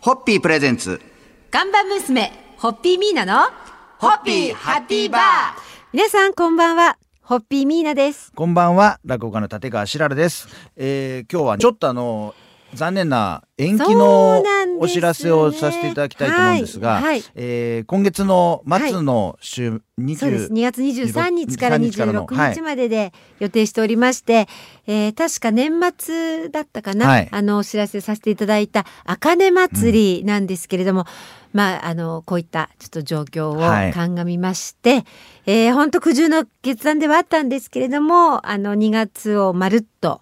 ホッピープレゼンツ。看板娘、ホッピーミーナの、ホッピーハッピーバー。皆さんこんばんは、ホッピーミーナです。こんばんは落語家の立川しららです、えー、今日はちょっとあの残念な延期そのお知らせをさせていただきたいと思うんですが、はいはい。えー今月の末の週20、そうです。2月23日から23日からの26日までで予定しておりまして、えー確か年末だったかな、はい。あのお知らせさせていただいた茜祭りなんですけれども、まああのこういったちょっと状況はい。を鑑みまして、えー本当苦渋の決断ではあったんですけれども、あの2月をまるっと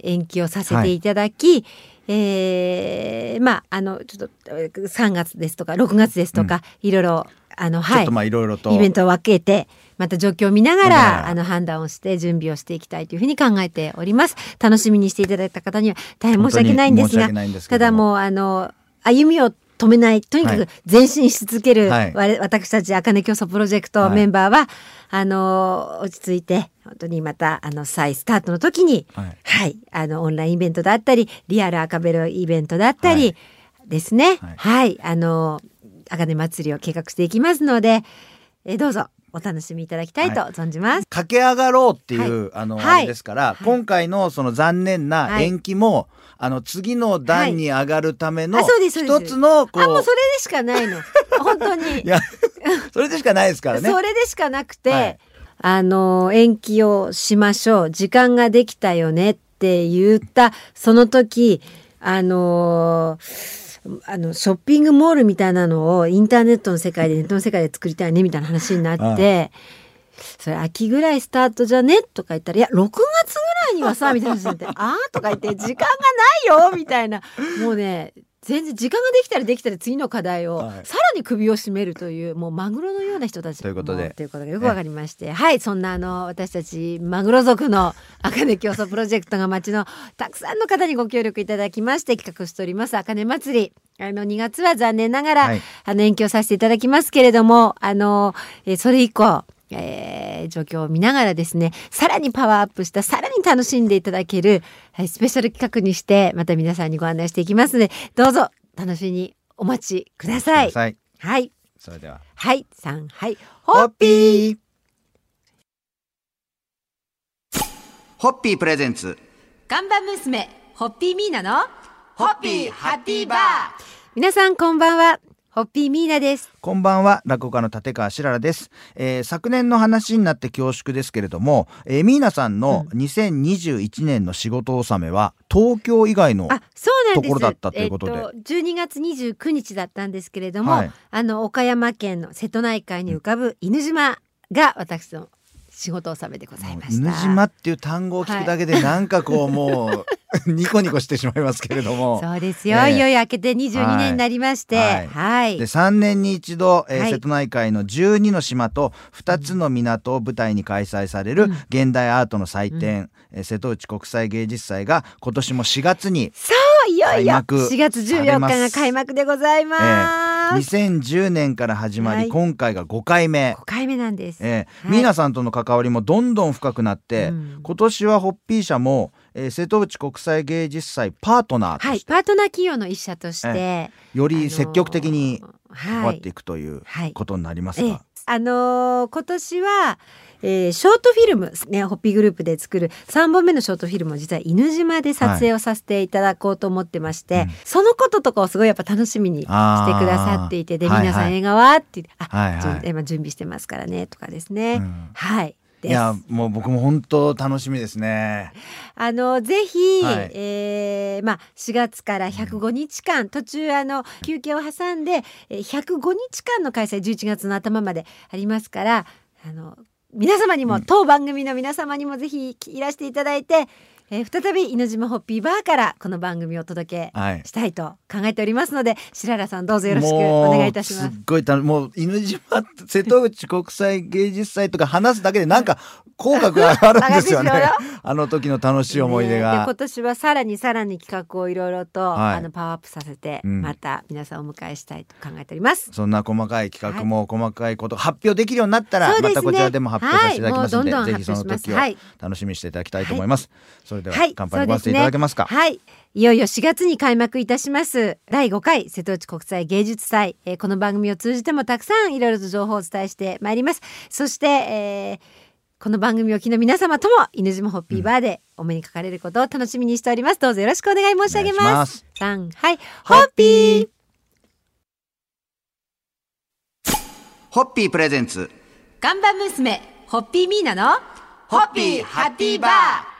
延期をさせていただき、えーまああのちょっとえー3月ですとか6月ですとか、いろいろあのはい。まあいろいろと。イベントを分けてまた状況を見ながららあの判断をして準備をしていきたいというふうに考えております。楽しみにしていただいた方には大変申し訳ないんですがただもうあの歩みを止めないとにかくはい。前進し続ける、はい。我私たちあかね競争プロジェクトはい。メンバーは、あの落ち着いて本当にまたあの再スタートの時にはい。はい、あのオンラインイベントだったりリアル赤ベロイベントだったりですね。はい。はい、あの茜祭りを計画していきますので、えーどうぞお楽しみいただきたいと存じます。駆け上がろうっていう、あの、はい。あれですから、い。今回のその残念なはい。延期も、あの次の段に上がるための一つのこう、あもうそれでしかないの。本当に。いやそれでしかないですからね。それでしかなくて、はいあの延期をしましょう時間ができたよねって言ったその時あのあのショッピングモールみたいなのをインターネットの世界でネットの世界で作りたいねみたいな話になって。それ秋ぐらいスタートじゃねとか言ったら「いや6月ぐらいにはさ」みたいな話になって「あー」とか言って「時間がないよ」みたいなもうね全然時間ができたらできたら次の課題をはい。さらに首を絞めるというもうマグロのような人たちということで。もということがよくわかりまして、はいそんなあの私たちマグロ族の茜競争プロジェクトが町のたくさんの方にご協力いただきまして企画しております茜祭り。あの2月は残念ながら、はい。あの延期をさせていただきますけれどもあの、えーそれ以降えー状況を見ながらですねさらにパワーアップしたさらに楽しんでいただける、はいスペシャル企画にしてまた皆さんにご案内していきますのでどうぞ楽しみにお待ちください。さい。はい。それでは。はい。三はい。ホッピー。ホッピー。プレゼンツ。看板娘ホッピーミーナのホッピーハッピーバー。皆さんこんばんはホッピーミーナです。こんばんは。落語家の立川しららです、えー昨年の話になって恐縮ですけれども、えー、ミーナさんの2021年の仕事納めは東京以外のあそうなんです。ところだったということで。えっと、12月29日だったんですけれども、はい。あの岡山県の瀬戸内海に浮かぶ犬島が私の仕事納めでございました。犬島っていう単語を聞くだけでなんかこうもう ニコニコしてしまいますけれども。そうですよ、ねいよいよ明けて22年になりまして。はい。はい、で3年に一度、えーはい。瀬戸内海の12の島と2つの港を舞台に開催される現代アートの祭典、えー瀬戸内国際芸術祭が今年も4月に、そういよいよ。開幕4月14日が開幕でございえます、ー2010年から始まり、はい。今回が5回目。5。回目なんです、えーはい。ミーナさんとの関わりもどんどん深くなって、うん。今年はホッピー社も、えー瀬戸内国際芸術祭パートナーとはいパートナー企業の一社として、より積極的にはい。関わっていくというはい。ことになりますええが、あのー今年は、えーショートフィルムねホッピーグループで作る3本目のショートフィルムを実は犬島で撮影をさせていただこうと思ってまして、うんそのこととかをすごいやっぱ楽しみにしてくださっていてであー。皆さはいはいん映画はって言ってあ、はいはいじゅん今準備してますからねとかですね、うん。はいいやもう僕も本当楽しみですね。あのぜひ、はい。えーまあ4月から105日間、途中あの休憩を挟んでえー105日間の開催11月の頭までありますからあの皆様にも、うん。当番組の皆様にもぜひいらしていただいて、えー再び犬島ホッピーバーからこの番組をお届けはい。したいと考えておりますので白良さんどうぞよろしくお願いいたします。すっごいたもう犬島瀬戸内国際芸術祭とか話すだけでなんか 口角が上がるんですよね。あの時の楽しい思い出が。今年はさらにさらに企画をいろいろと、はいあのパワーアップさせて、うんまた皆さんをお迎えしたいと考えております。そんな細かい企画も細かいこと発表できるようになったら、またこちらでも発表させていただきますので、はいぜひその時を楽しみにしていただきたいと思います。それれでははい乾杯のごわせていただけますか？はい。いよいよ4月に開幕いたします。第5回瀬戸内国際芸術祭、えーこの番組を通じてもたくさんいろいろと情報をお伝えしてまいります。そして、えーこの番組を機の皆様とも犬島ホッピーバーでお目にかかれることを楽しみにしております。どうぞよろしくお願い申し上げまます。す三はい。ホッピー。ホッピープレゼンツ。看板娘ホッピーミーナのホッピーハッピーバー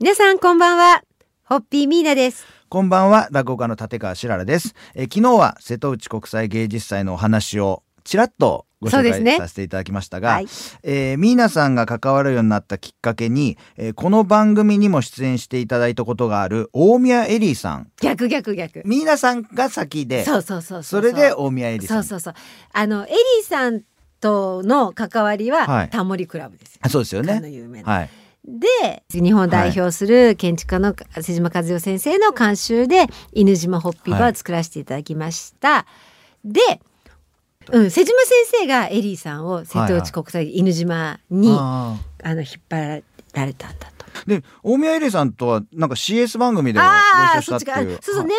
皆さんこんばんは。ホッピーミーナです。こんばんは。落語家の立川しららです、えー昨日は瀬戸内国際芸術祭のお話をちらっとご紹介させていただきましたが、はい。えーミーナさんが関わるようになったきっかけに、えーこの番組にも出演していただいたことがある大宮エリーさん。逆逆逆。ミーナさんが先でそうそうそうそれで大宮エリーさそうんそうそう。あのエリーさんとの関わりは、はい。タモリクラブですよあそうですよね。有名な。はいで日本を代表する建築家の瀬島和代先生の監修で犬島ホッピーバーを作らせていただきました。で、うん、瀬島先生がエリーさんを瀬戸内国際犬島に、ああの引っ張られたんだで大宮エリーさんとはなんか CS 番組でもああご一緒したっていう。そっちかそうそう年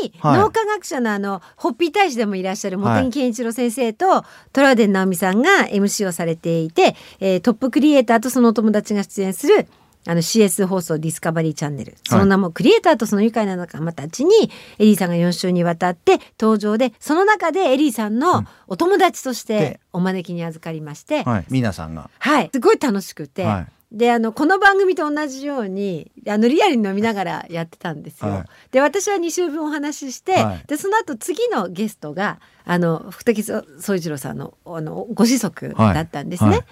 末にはい。脳科学者のあのホッピー大使でもいらっしゃるはい。茂木健一郎先生とトラウデン直美さんが MC をされていて、えートップクリエイターとそのお友達が出演するあの CS 放送ディスカバリーチャンネル。その名もクリエイターとその愉快な仲間たちにエリーさんが4週にわたって登場でその中でエリーさんのお友達としてでお招きに預かりまして、はい。ミーナさんが。はい、すごい楽しくて、はいであのこの番組と同じようにあのリアルに飲みながらやってたんですよ。はい。で私は2週分お話しして、はい。でその後次のゲストがあの福滝総一郎さんのあのご子息だったんですね。はい。は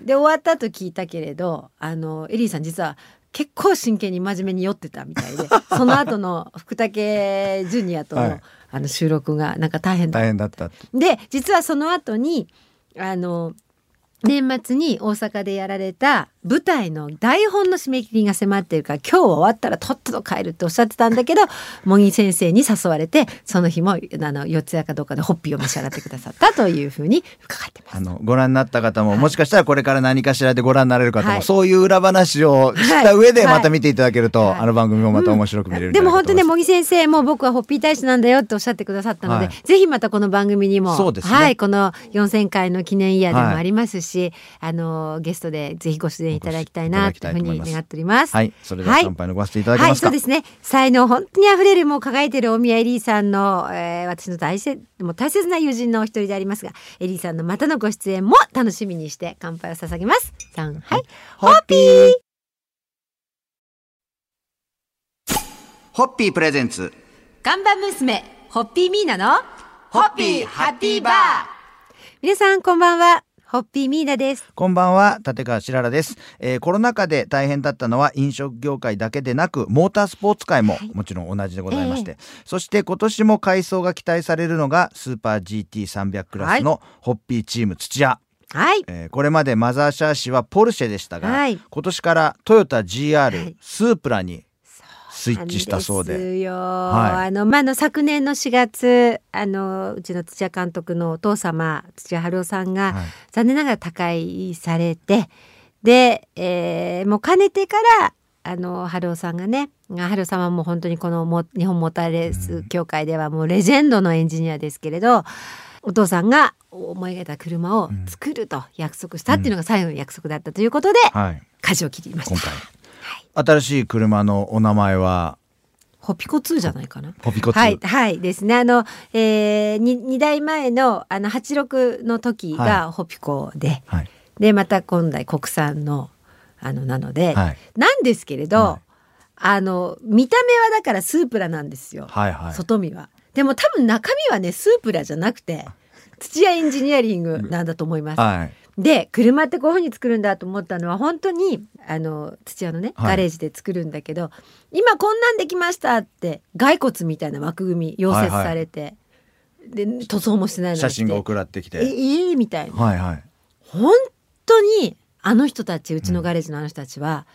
で終わったと聞いたけれどあのエリーさん実は結構真剣に真面目に酔ってたみたいで その後の福武ジュニアとの,、はい。あの収録がなんか大変だった。大変だったで実はその後にあの年末に大阪でやられた舞台の台本の締め切りが迫っているから今日終わったらとっとと帰るっておっしゃってたんだけど茂木先生に誘われてその日もあの四谷かどうかでホッピーを召し上がってくださったというふうに伺ってます。あのご覧になった方も、もしかしたらこれから何かしらでご覧になれる方も、はいそういう裏話を知った上ではいまた見ていただけると、はい。あの番組もまた面白く見れるでも本当ね茂木先生も僕はホッピー大使なんだよっておっしゃってくださったので、はい。ぜひまたこの番組にもそうですね。はいこの4000回の記念イヤーでもありますし、あのゲストでぜひご出演いただきたいなというふうに願っております。はいそれでは乾杯のごわせていただけはい、ますか、そうですね。才能本当に溢れるもう輝いてる大宮エリーさんの、えー私の大切もう大切な友人のお一人でありますが、エリーさんのまたのご出演も楽しみにして乾杯を捧げます。三はい、ホッピー。ホッピープレゼンツ看板娘ホッピーミーナのホッピーハッピーバー皆さんこんばんは。ホッピーミーナです。こんばんは立川しららです、えーコロナ禍で大変だったのは飲食業界だけでなくモータースポーツ界ももちろん同じでございまして、そして今年も改装が期待されるのがスーパー GT300 クラスのホッピーチーム土屋、はい。えーこれまでマザーシャーシはポルシェでしたが、はい。今年からトヨタ GR、はい。スープラにスイッチしたそうで。ですよ。はい。あのまああの昨年の4月あのうちの土屋監督のお父様土屋春夫さんが、はい。残念ながら他界されてで、えーもうかねてからあの春夫さんがね春夫さんはもう本当にこのも日本モーターレース協会ではもうレジェンドのエンジニアですけれどお父さんが思い描いた車を作ると約束したっていうのが最後の約束だったということで、はい、舵を切りました。今。回、新しい車のお名前は？ホピコ2じゃないかな。ポピコ2、はい、はいですね。あの、えー、に二代前のあの86の時がホピコで、はいでまた今代国産のあのなので、はいなんですけれど、はいあの見た目はだからスープラなんですよ。はいはい外見は。でも多分中身はねスープラじゃなくて土屋エンジニアリングなんだと思います。はいで車ってこういうふうに作るんだと思ったのは本当にあの土屋のねはい。ガレージで作るんだけど、今こんなんできましたって骸骨みたいな枠組み溶接されて、で塗装もしてないのに写真が送られてきえて。ええみたいな。はいはい。本当にあの人たちうちのガレージのあの人たちは、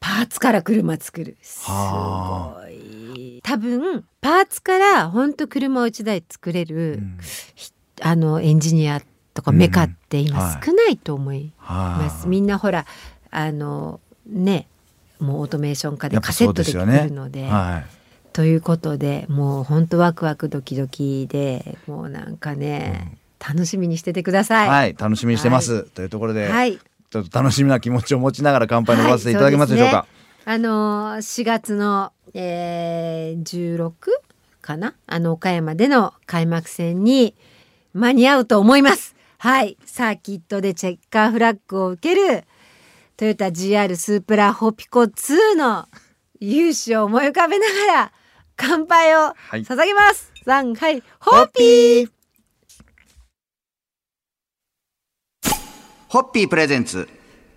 パーツから車作る。すはごい。多分パーツから本当車を1台作れる、うん。ひあのエンジニアとかメカって今はい。少ないと思いはます、みんなほらあのねもうオートメーション化でカセットですきるので。はということでもう本当ワクワクドキドキでもうなんかね、楽しみにしててください、い。はい、楽しみにしてます、というところで、はい。ちょっと楽しみな気持ちを持ちながら乾杯のごわせていただけますでしょうか、うね。あのー4月の、えー、16かな？あの岡山での開幕戦に間に合うと思います。はいサーキットでチェッカーフラッグを受けるトヨタ GR スープラホピコ2の勇姿を思い浮かべながら乾杯をい。捧げます。三はいホッピー。ホッピープレゼンツ。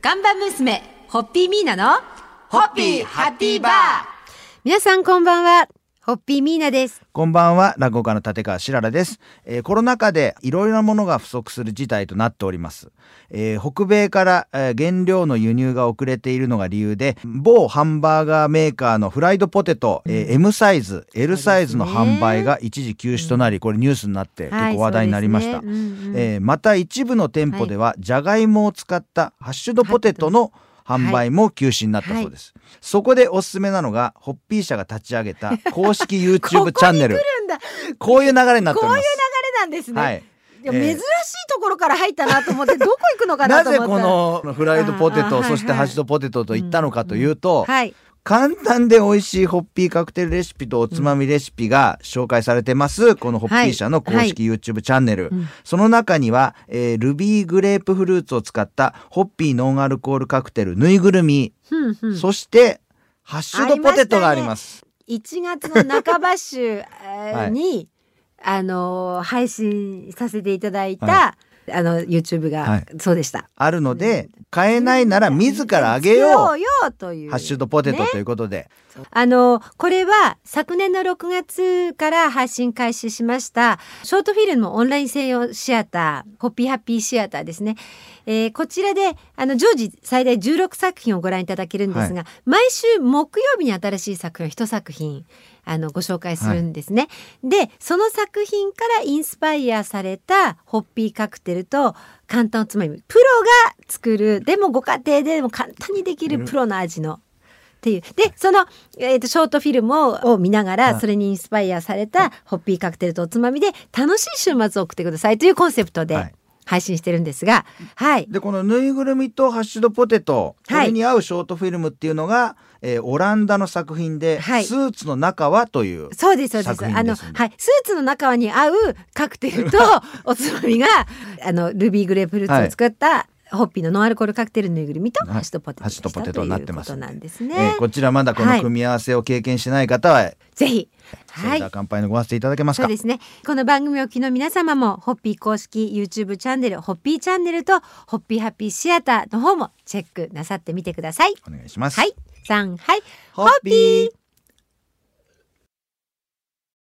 看板娘ホッピーミーナのホッピーハッピーバー。皆さんこんばんはホッピーミーナです。こんばんは落語家の立川しららです、えーコロナ禍でいろいろなものが不足する事態となっております、えー北米から、えー原料の輸入が遅れているのが理由で某ハンバーガーメーカーのフライドポテト、えー M サイズ L サイズの販売が一時休止となり、これニュースになって結構話題になりました、はいそうですね。うんうん。えーまた一部の店舗では、じゃがいもを使ったハッシュドポテトの販売も休止になったそうです、そこでおすすめなのがホッピー社が立ち上げた公式 YouTube チャンネル。こういう流れになっておりこういう流ますれなんですね。はい。いやえー。珍しいところから入ったなと思ってどこ行くのかななと思った。ぜこのフライドポテトあーはいはい。そしてハッシュドポテトと言ったのかというと、はい簡単で美味しいホッピーカクテルレシピとおつまみレシピが紹介されてます、このホッピー社の公式 YouTube チャンネル、うん。その中には、えールビーグレープフルーツを使ったホッピーノンアルコールカクテルぬいぐるみ、ふんふん。そしてハッシュドポテトがあります。1月の半ば週えー はい。に、あのー配信させていただいた、はあの YouTube が、はい。そうでした。あるので買えないなら自らあげよう。作ろうよという。ハッシュドポテトね。ということで、あのこれは昨年の6月から配信開始しましたショートフィルムオンライン専用シアターホッピーハッピーシアターですね、えーこちらであの常時最大16作品をご覧いただけるんですが、毎週木曜日に新しい作品を一作品あのご紹介するんですね、でその作品からインスパイアされたホッピーカクテルと簡単おつまみプロが作るでもご家庭でも簡単にできるプロの味のっていう。でその、えー、とショートフィルムをを見ながはいらそれにインスパイアされたホッピーカクテルとおつまみで楽しい週末を送ってくださいというコンセプトはでい配信してるんですがはい。でこのぬいぐるみとハッシュドポテトそはい。れに合うショートフィルムっていうのが、えーオランダの作品で、はい。スーツの中はというそうですそうです。あのはい。スーツの中に合うカクテルと おつまみがあのルビーグレープフルーツを作った、ホッピーのノンアルコールカクテルのぬいぐるみとはいハッシュドポテトハッシュドポテトになってますなんですえねー。こちらまだこの組み合わせを経験してない方は、ぜひはいそれでは乾杯のごわせていただけますか？そうですね。この番組をお聞きの皆様も、ホッピー公式 YouTube チャンネル、ホッピーチャンネルと、ホッピーハッピーシアターの方もチェックなさってみてください。お願いします、はい。3、はい。ホッピー